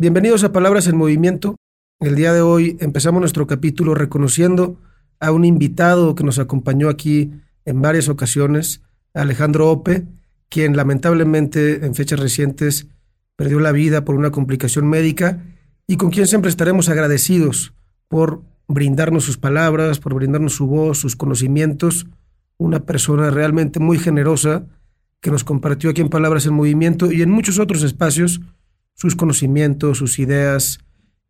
Bienvenidos a Palabras en Movimiento. El día de hoy empezamos nuestro capítulo reconociendo a un invitado que nos acompañó aquí en varias ocasiones, Alejandro Ope, quien lamentablemente en fechas recientes perdió la vida por una complicación médica y con quien siempre estaremos agradecidos por brindarnos sus palabras, por brindarnos su voz, sus conocimientos, una persona realmente muy generosa que nos compartió aquí en Palabras en Movimiento y en muchos otros espacios sus conocimientos, sus ideas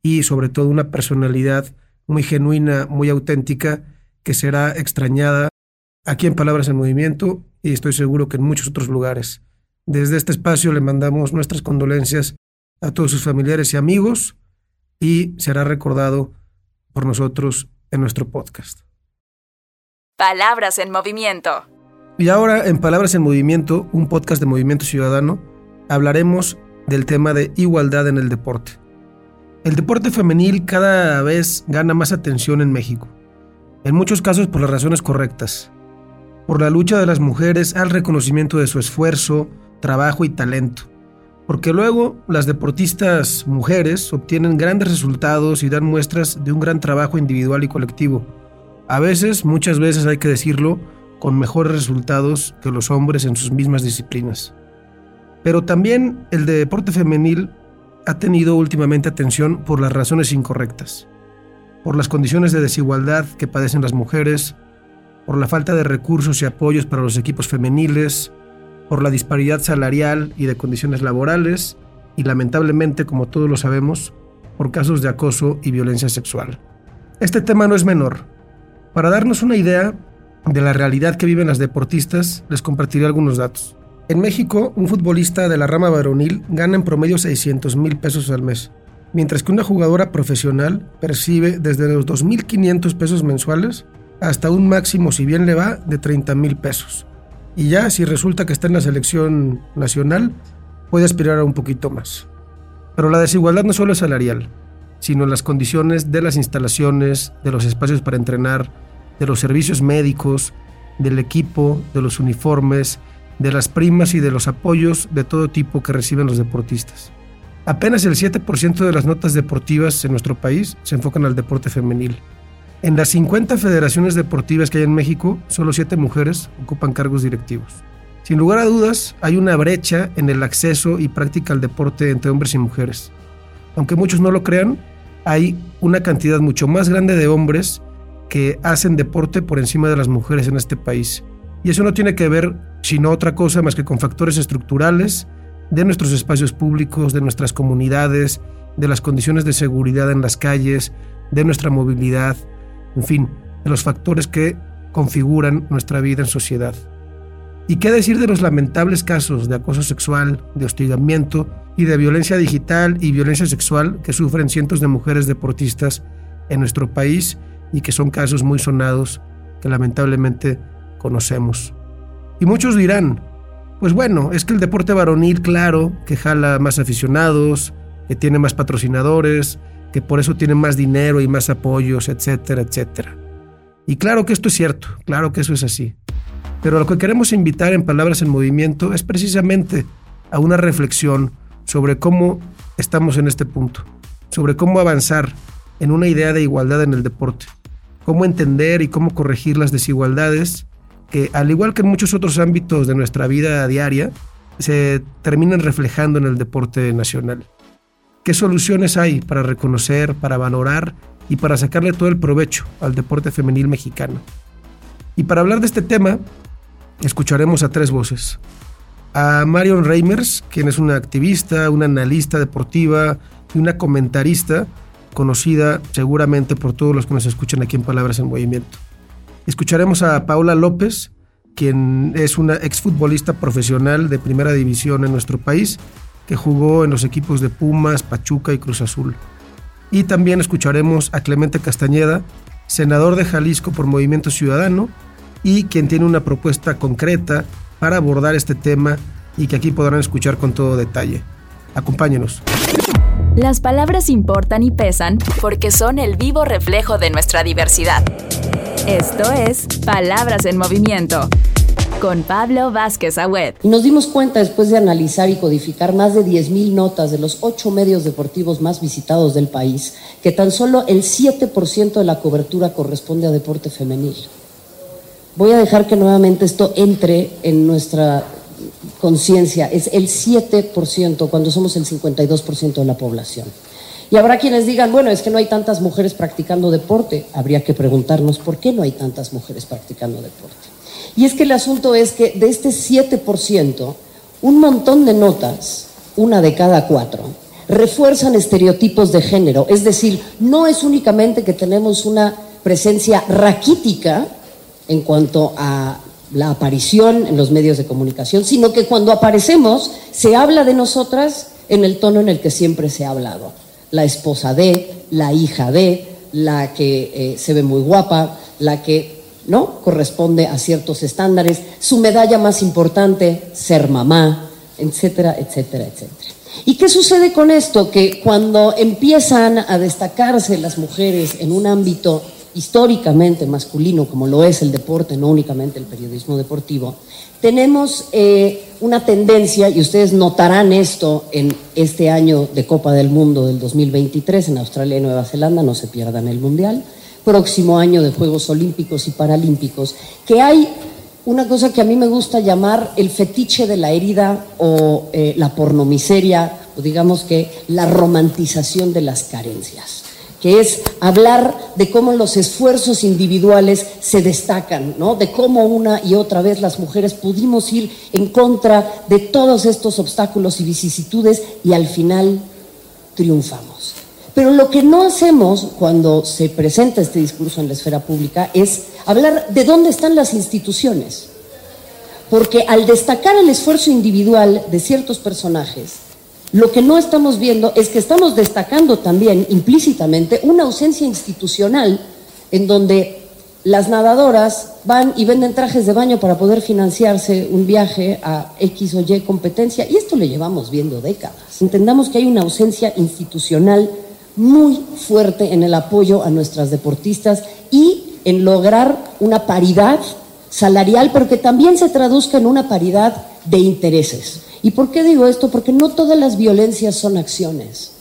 y sobre todo una personalidad muy genuina, muy auténtica, que será extrañada aquí en Palabras en Movimiento y estoy seguro que en muchos otros lugares. Desde este espacio le mandamos nuestras condolencias a todos sus familiares y amigos y será recordado por nosotros en nuestro podcast. Palabras en Movimiento. Y ahora en Palabras en Movimiento, un podcast de Movimiento Ciudadano, hablaremos del tema de igualdad en el deporte. El deporte femenil cada vez gana más atención en México, en muchos casos por las razones correctas, por la lucha de las mujeres al reconocimiento de su esfuerzo, trabajo y talento, porque luego las deportistas mujeres obtienen grandes resultados y dan muestras de un gran trabajo individual y colectivo, a veces, muchas veces hay que decirlo, con mejores resultados que los hombres en sus mismas disciplinas. Pero también el deporte femenil ha tenido últimamente atención por las razones incorrectas, por las condiciones de desigualdad que padecen las mujeres, por la falta de recursos y apoyos para los equipos femeniles, por la disparidad salarial y de condiciones laborales, y lamentablemente, como todos lo sabemos, por casos de acoso y violencia sexual. Este tema no es menor. Para darnos una idea de la realidad que viven las deportistas, les compartiré algunos datos. En México, un futbolista de la rama varonil gana en promedio 600 mil pesos al mes, mientras que una jugadora profesional percibe desde los 2.500 pesos mensuales hasta un máximo, si bien le va, de 30 mil pesos. Y ya si resulta que está en la selección nacional, puede aspirar a un poquito más. Pero la desigualdad no solo es salarial, sino las condiciones de las instalaciones, de los espacios para entrenar, de los servicios médicos, del equipo, de los uniformes, de las primas y de los apoyos de todo tipo que reciben los deportistas. Apenas el 7% de las notas deportivas en nuestro país se enfocan al deporte femenil. En las 50 federaciones deportivas que hay en México, solo 7 mujeres ocupan cargos directivos. Sin lugar a dudas, hay una brecha en el acceso y práctica al deporte entre hombres y mujeres. Aunque muchos no lo crean, hay una cantidad mucho más grande de hombres que hacen deporte por encima de las mujeres en este país. Y eso no tiene que ver sino otra cosa más que con factores estructurales de nuestros espacios públicos, de nuestras comunidades, de las condiciones de seguridad en las calles, de nuestra movilidad, en fin, de los factores que configuran nuestra vida en sociedad. ¿Y qué decir de los lamentables casos de acoso sexual, de hostigamiento y de violencia digital y violencia sexual que sufren cientos de mujeres deportistas en nuestro país y que son casos muy sonados que lamentablemente conocemos. Y muchos dirán, pues bueno, es que el deporte varonil, claro, que jala más aficionados, que tiene más patrocinadores, que por eso tiene más dinero y más apoyos, etcétera, etcétera. Y claro que esto es cierto, claro que eso es así. Pero lo que queremos invitar en Palabras en Movimiento es precisamente a una reflexión sobre cómo estamos en este punto, sobre cómo avanzar en una idea de igualdad en el deporte, cómo entender y cómo corregir las desigualdades que, al igual que en muchos otros ámbitos de nuestra vida diaria, se terminan reflejando en el deporte nacional. ¿Qué soluciones hay para reconocer, para valorar y para sacarle todo el provecho al deporte femenil mexicano? Y para hablar de este tema, escucharemos a tres voces. A Marion Reimers, quien es una activista, una analista deportiva y una comentarista conocida seguramente por todos los que nos escuchan aquí en Palabras en Movimiento. Escucharemos a Paula López, quien es una exfutbolista profesional de primera división en nuestro país, que jugó en los equipos de Pumas, Pachuca y Cruz Azul. Y también escucharemos a Clemente Castañeda, senador de Jalisco por Movimiento Ciudadano, y quien tiene una propuesta concreta para abordar este tema y que aquí podrán escuchar con todo detalle. Acompáñenos. Las palabras importan y pesan porque son el vivo reflejo de nuestra diversidad. Esto es Palabras en Movimiento. con Pablo Vázquez Agüed. Nos dimos cuenta después de analizar y codificar más de 10.000 notas de los ocho medios deportivos más visitados del país, que tan solo el 7% de la cobertura corresponde a deporte femenil. Voy a dejar que nuevamente esto entre en nuestra conciencia. Es el 7% cuando somos el 52% de la población. Y habrá quienes digan, bueno, es que no hay tantas mujeres practicando deporte. Habría que preguntarnos por qué no hay tantas mujeres practicando deporte. Y es que el asunto es que de este 7%, un montón de notas, una de cada cuatro, refuerzan estereotipos de género. Es decir, no es únicamente que tenemos una presencia raquítica en cuanto a la aparición en los medios de comunicación, sino que cuando aparecemos se habla de nosotras en el tono en el que siempre se ha hablado la esposa de, la hija de, la que eh, se ve muy guapa, la que no corresponde a ciertos estándares, su medalla más importante, ser mamá, etcétera, etcétera, etcétera. ¿Y qué sucede con esto? Que cuando empiezan a destacarse las mujeres en un ámbito históricamente masculino, como lo es el deporte, no únicamente el periodismo deportivo, tenemos eh, una tendencia, y ustedes notarán esto en este año de Copa del Mundo del 2023 en Australia y Nueva Zelanda, no se pierdan el Mundial, próximo año de Juegos Olímpicos y Paralímpicos, que hay una cosa que a mí me gusta llamar el fetiche de la herida o eh, la pornomiseria, o digamos que la romantización de las carencias que es hablar de cómo los esfuerzos individuales se destacan, ¿no? de cómo una y otra vez las mujeres pudimos ir en contra de todos estos obstáculos y vicisitudes y al final triunfamos. Pero lo que no hacemos cuando se presenta este discurso en la esfera pública es hablar de dónde están las instituciones. Porque al destacar el esfuerzo individual de ciertos personajes, lo que no estamos viendo es que estamos destacando también implícitamente una ausencia institucional en donde las nadadoras van y venden trajes de baño para poder financiarse un viaje a X o Y competencia y esto le llevamos viendo décadas. Entendamos que hay una ausencia institucional muy fuerte en el apoyo a nuestras deportistas y en lograr una paridad salarial, pero que también se traduzca en una paridad de intereses. ¿Y por qué digo esto? Porque no todas las violencias son acciones.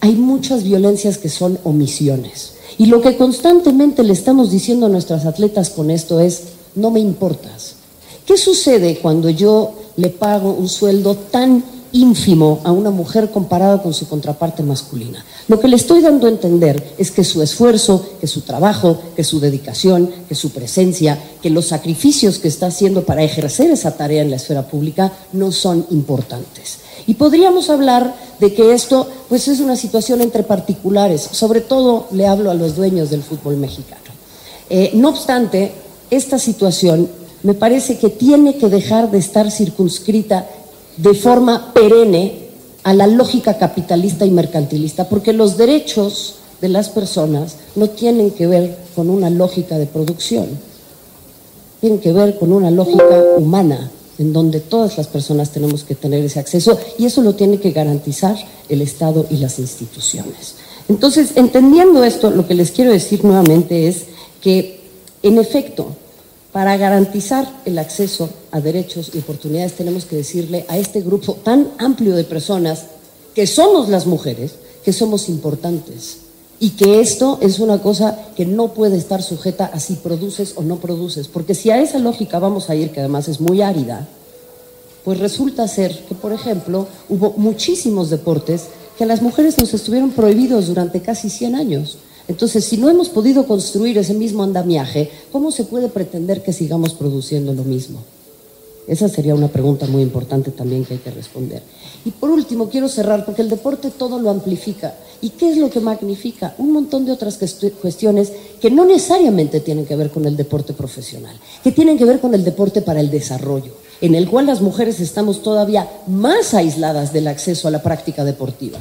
Hay muchas violencias que son omisiones. Y lo que constantemente le estamos diciendo a nuestras atletas con esto es, no me importas. ¿Qué sucede cuando yo le pago un sueldo tan ínfimo a una mujer comparada con su contraparte masculina. Lo que le estoy dando a entender es que su esfuerzo, que su trabajo, que su dedicación, que su presencia, que los sacrificios que está haciendo para ejercer esa tarea en la esfera pública no son importantes. Y podríamos hablar de que esto pues es una situación entre particulares, sobre todo le hablo a los dueños del fútbol mexicano. Eh, no obstante, esta situación me parece que tiene que dejar de estar circunscrita de forma perenne a la lógica capitalista y mercantilista, porque los derechos de las personas no tienen que ver con una lógica de producción, tienen que ver con una lógica humana, en donde todas las personas tenemos que tener ese acceso y eso lo tiene que garantizar el Estado y las instituciones. Entonces, entendiendo esto, lo que les quiero decir nuevamente es que, en efecto, para garantizar el acceso a derechos y oportunidades tenemos que decirle a este grupo tan amplio de personas que somos las mujeres, que somos importantes y que esto es una cosa que no puede estar sujeta a si produces o no produces, porque si a esa lógica vamos a ir, que además es muy árida, pues resulta ser que, por ejemplo, hubo muchísimos deportes que a las mujeres nos estuvieron prohibidos durante casi 100 años. Entonces, si no hemos podido construir ese mismo andamiaje, ¿cómo se puede pretender que sigamos produciendo lo mismo? Esa sería una pregunta muy importante también que hay que responder. Y por último, quiero cerrar porque el deporte todo lo amplifica. ¿Y qué es lo que magnifica? Un montón de otras cuestiones que no necesariamente tienen que ver con el deporte profesional, que tienen que ver con el deporte para el desarrollo, en el cual las mujeres estamos todavía más aisladas del acceso a la práctica deportiva.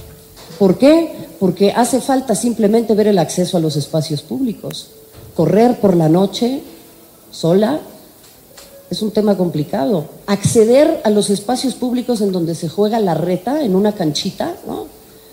¿Por qué? Porque hace falta simplemente ver el acceso a los espacios públicos. Correr por la noche sola es un tema complicado. Acceder a los espacios públicos en donde se juega la reta en una canchita, ¿no?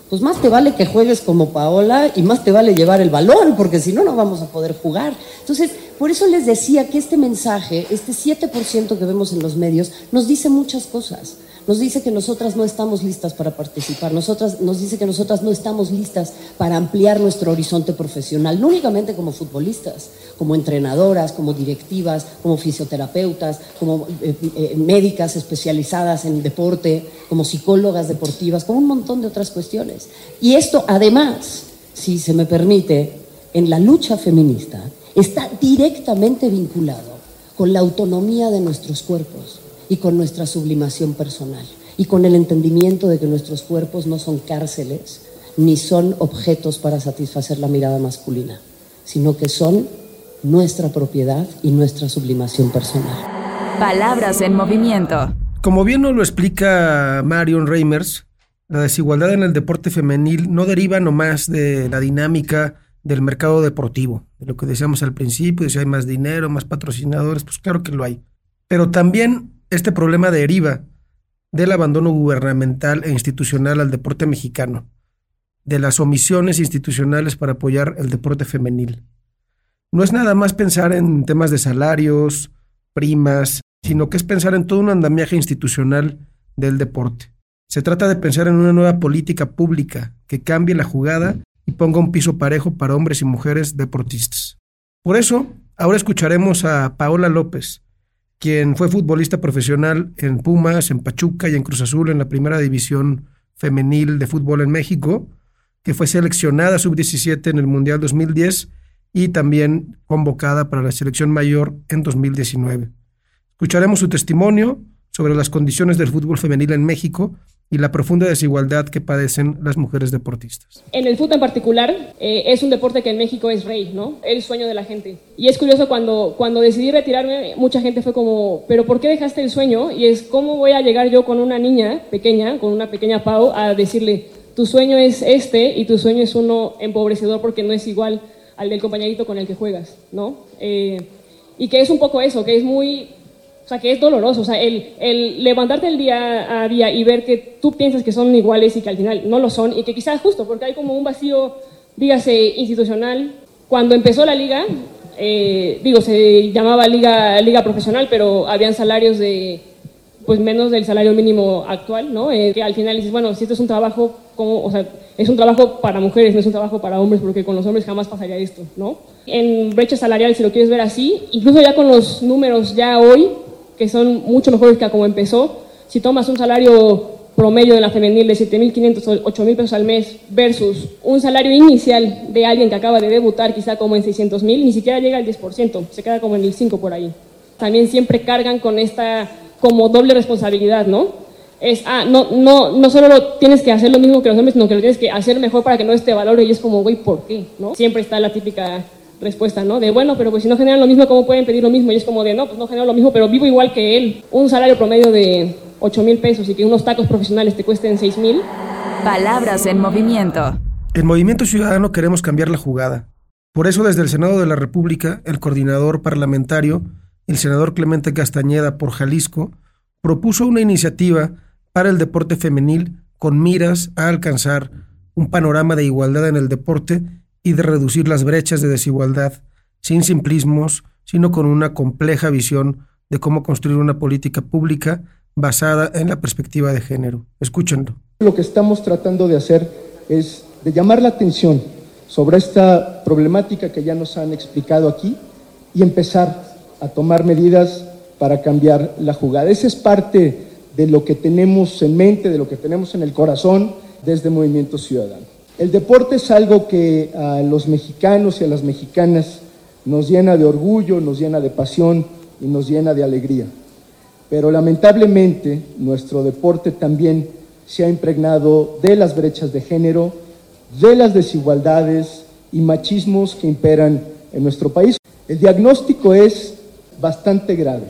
Pues más te vale que juegues como Paola y más te vale llevar el balón, porque si no, no vamos a poder jugar. Entonces, Por eso les decía que este mensaje, este 7% que vemos en los medios, nos dice muchas cosas nos dice que nosotras no estamos listas para participar, nosotras, nos dice que nosotras no estamos listas para ampliar nuestro horizonte profesional, no únicamente como futbolistas, como entrenadoras, como directivas, como fisioterapeutas, como eh, eh, médicas especializadas en deporte, como psicólogas deportivas, como un montón de otras cuestiones. Y esto además, si se me permite, en la lucha feminista está directamente vinculado con la autonomía de nuestros cuerpos y con nuestra sublimación personal y con el entendimiento de que nuestros cuerpos no son cárceles ni son objetos para satisfacer la mirada masculina, sino que son nuestra propiedad y nuestra sublimación personal. Palabras en movimiento. Como bien nos lo explica Marion Reimers, la desigualdad en el deporte femenil no deriva nomás de la dinámica del mercado deportivo, de lo que decíamos al principio, de si hay más dinero, más patrocinadores, pues claro que lo hay. Pero también este problema deriva del abandono gubernamental e institucional al deporte mexicano, de las omisiones institucionales para apoyar el deporte femenil. No es nada más pensar en temas de salarios, primas, sino que es pensar en todo un andamiaje institucional del deporte. Se trata de pensar en una nueva política pública que cambie la jugada y ponga un piso parejo para hombres y mujeres deportistas. Por eso, ahora escucharemos a Paola López, quien fue futbolista profesional en Pumas, en Pachuca y en Cruz Azul en la primera división femenil de fútbol en México, que fue seleccionada sub-17 en el Mundial 2010 y también convocada para la selección mayor en 2019. Escucharemos su testimonio sobre las condiciones del fútbol femenil en México y la profunda desigualdad que padecen las mujeres deportistas. En el fútbol en particular, eh, es un deporte que en México es rey, ¿no? El sueño de la gente. Y es curioso, cuando, cuando decidí retirarme, mucha gente fue como, ¿pero por qué dejaste el sueño? Y es, ¿cómo voy a llegar yo con una niña pequeña, con una pequeña Pau, a decirle, tu sueño es este y tu sueño es uno empobrecedor porque no es igual al del compañerito con el que juegas, ¿no? Eh, y que es un poco eso, que es muy sea, que es doloroso. O sea, el, el, levantarte el día a día y ver que tú piensas que son iguales y que al final no lo son, y que quizás justo porque hay como un vacío, dígase, institucional. Cuando empezó la liga, eh, digo, se llamaba liga, liga profesional, pero habían salarios de pues menos del salario mínimo actual, ¿no? Eh, que al final dices, bueno, si esto es un trabajo, como, o sea, es un trabajo para mujeres, no es un trabajo para hombres, porque con los hombres jamás pasaría esto, ¿no? En brecha salarial, si lo quieres ver así, incluso ya con los números ya hoy, que son mucho mejores que a como empezó. Si tomas un salario promedio de la femenil de 7.500 o 8.000 pesos al mes versus un salario inicial de alguien que acaba de debutar quizá como en 600.000, ni siquiera llega al 10%, se queda como en el 5% por ahí. También siempre cargan con esta como doble responsabilidad, ¿no? Es, ah, no, no, no solo lo tienes que hacer lo mismo que los hombres, sino que lo tienes que hacer mejor para que no esté valor y es como, güey, ¿por qué? ¿no? Siempre está la típica respuesta, ¿no? De bueno, pero pues si no generan lo mismo, ¿cómo pueden pedir lo mismo? Y es como de no, pues no genero lo mismo, pero vivo igual que él. Un salario promedio de 8 mil pesos y que unos tacos profesionales te cuesten 6 mil. Palabras en movimiento. En Movimiento Ciudadano queremos cambiar la jugada. Por eso desde el Senado de la República, el coordinador parlamentario, el senador Clemente Castañeda por Jalisco, propuso una iniciativa para el deporte femenil con miras a alcanzar un panorama de igualdad en el deporte y de reducir las brechas de desigualdad, sin simplismos, sino con una compleja visión de cómo construir una política pública basada en la perspectiva de género. Escúchenlo. Lo que estamos tratando de hacer es de llamar la atención sobre esta problemática que ya nos han explicado aquí y empezar a tomar medidas para cambiar la jugada. Esa es parte de lo que tenemos en mente, de lo que tenemos en el corazón desde Movimiento Ciudadano. El deporte es algo que a los mexicanos y a las mexicanas nos llena de orgullo, nos llena de pasión y nos llena de alegría. Pero lamentablemente nuestro deporte también se ha impregnado de las brechas de género, de las desigualdades y machismos que imperan en nuestro país. El diagnóstico es bastante grave.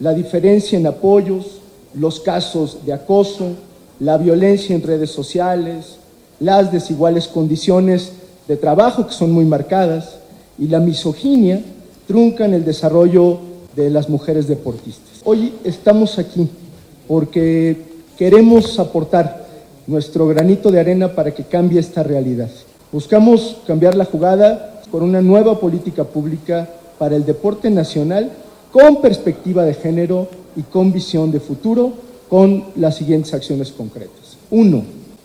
La diferencia en apoyos, los casos de acoso, la violencia en redes sociales, las desiguales condiciones de trabajo que son muy marcadas y la misoginia truncan el desarrollo de las mujeres deportistas. Hoy estamos aquí porque queremos aportar nuestro granito de arena para que cambie esta realidad. Buscamos cambiar la jugada con una nueva política pública para el deporte nacional con perspectiva de género y con visión de futuro con las siguientes acciones concretas. Uno,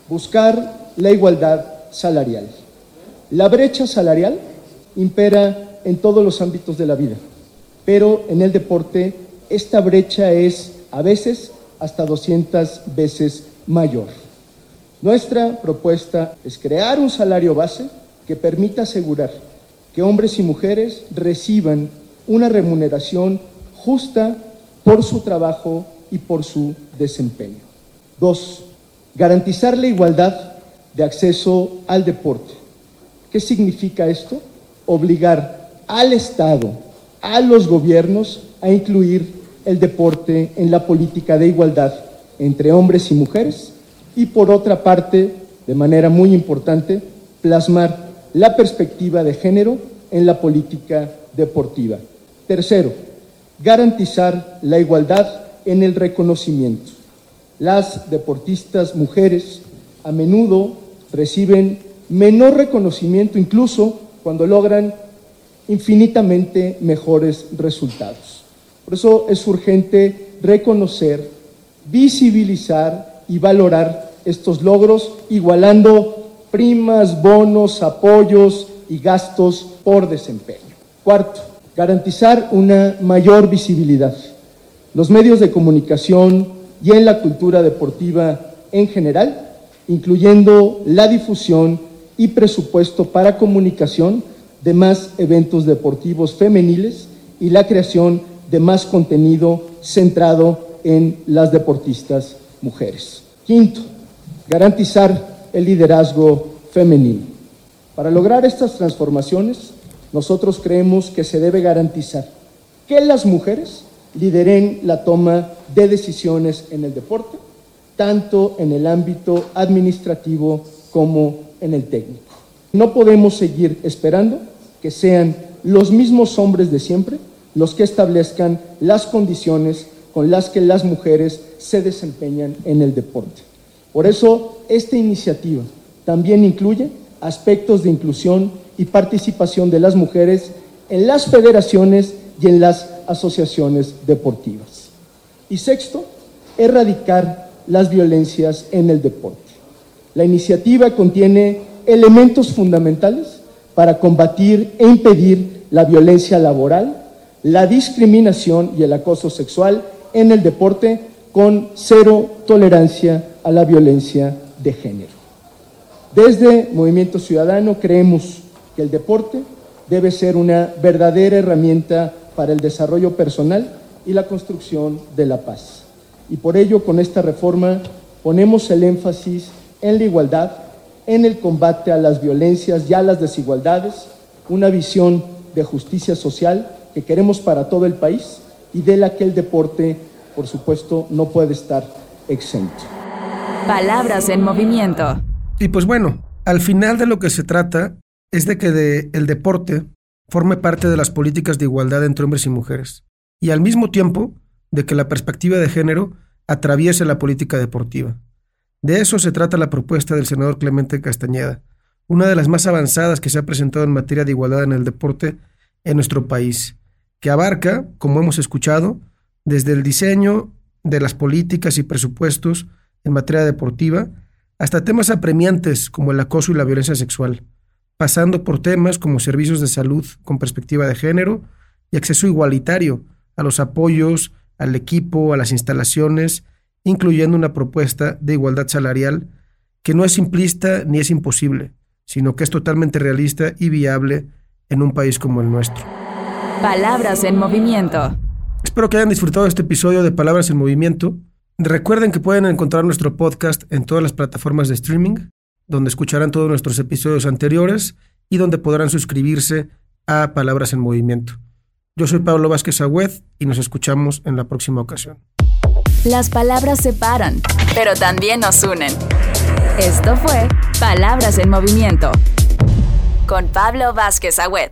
buscar la igualdad salarial. La brecha salarial impera en todos los ámbitos de la vida, pero en el deporte esta brecha es a veces hasta 200 veces mayor. Nuestra propuesta es crear un salario base que permita asegurar que hombres y mujeres reciban una remuneración justa por su trabajo y por su desempeño. Dos, garantizar la igualdad de acceso al deporte. ¿Qué significa esto? Obligar al Estado, a los gobiernos, a incluir el deporte en la política de igualdad entre hombres y mujeres y por otra parte, de manera muy importante, plasmar la perspectiva de género en la política deportiva. Tercero, garantizar la igualdad en el reconocimiento. Las deportistas mujeres a menudo reciben menor reconocimiento incluso cuando logran infinitamente mejores resultados. Por eso es urgente reconocer, visibilizar y valorar estos logros, igualando primas, bonos, apoyos y gastos por desempeño. Cuarto, garantizar una mayor visibilidad. Los medios de comunicación y en la cultura deportiva en general, incluyendo la difusión y presupuesto para comunicación de más eventos deportivos femeniles y la creación de más contenido centrado en las deportistas mujeres. Quinto, garantizar el liderazgo femenino. Para lograr estas transformaciones, nosotros creemos que se debe garantizar que las mujeres lideren la toma de decisiones en el deporte, tanto en el ámbito administrativo como en el técnico. No podemos seguir esperando que sean los mismos hombres de siempre los que establezcan las condiciones con las que las mujeres se desempeñan en el deporte. Por eso, esta iniciativa también incluye aspectos de inclusión y participación de las mujeres en las federaciones y en las asociaciones deportivas. Y sexto, erradicar las violencias en el deporte. La iniciativa contiene elementos fundamentales para combatir e impedir la violencia laboral, la discriminación y el acoso sexual en el deporte con cero tolerancia a la violencia de género. Desde Movimiento Ciudadano creemos que el deporte debe ser una verdadera herramienta para el desarrollo personal y la construcción de la paz. Y por ello, con esta reforma, ponemos el énfasis en la igualdad, en el combate a las violencias y a las desigualdades, una visión de justicia social que queremos para todo el país y de la que el deporte, por supuesto, no puede estar exento. Palabras en movimiento. Y pues bueno, al final de lo que se trata es de que el deporte forme parte de las políticas de igualdad entre hombres y mujeres, y al mismo tiempo de que la perspectiva de género atraviese la política deportiva. De eso se trata la propuesta del senador Clemente Castañeda, una de las más avanzadas que se ha presentado en materia de igualdad en el deporte en nuestro país, que abarca, como hemos escuchado, desde el diseño de las políticas y presupuestos en materia deportiva hasta temas apremiantes como el acoso y la violencia sexual, pasando por temas como servicios de salud con perspectiva de género y acceso igualitario a los apoyos, al equipo, a las instalaciones, incluyendo una propuesta de igualdad salarial que no es simplista ni es imposible, sino que es totalmente realista y viable en un país como el nuestro. Palabras en movimiento. Espero que hayan disfrutado de este episodio de Palabras en Movimiento. Recuerden que pueden encontrar nuestro podcast en todas las plataformas de streaming, donde escucharán todos nuestros episodios anteriores y donde podrán suscribirse a Palabras en Movimiento. Yo soy Pablo Vázquez Agüed y nos escuchamos en la próxima ocasión. Las palabras separan, pero también nos unen. Esto fue Palabras en Movimiento con Pablo Vázquez Agüed.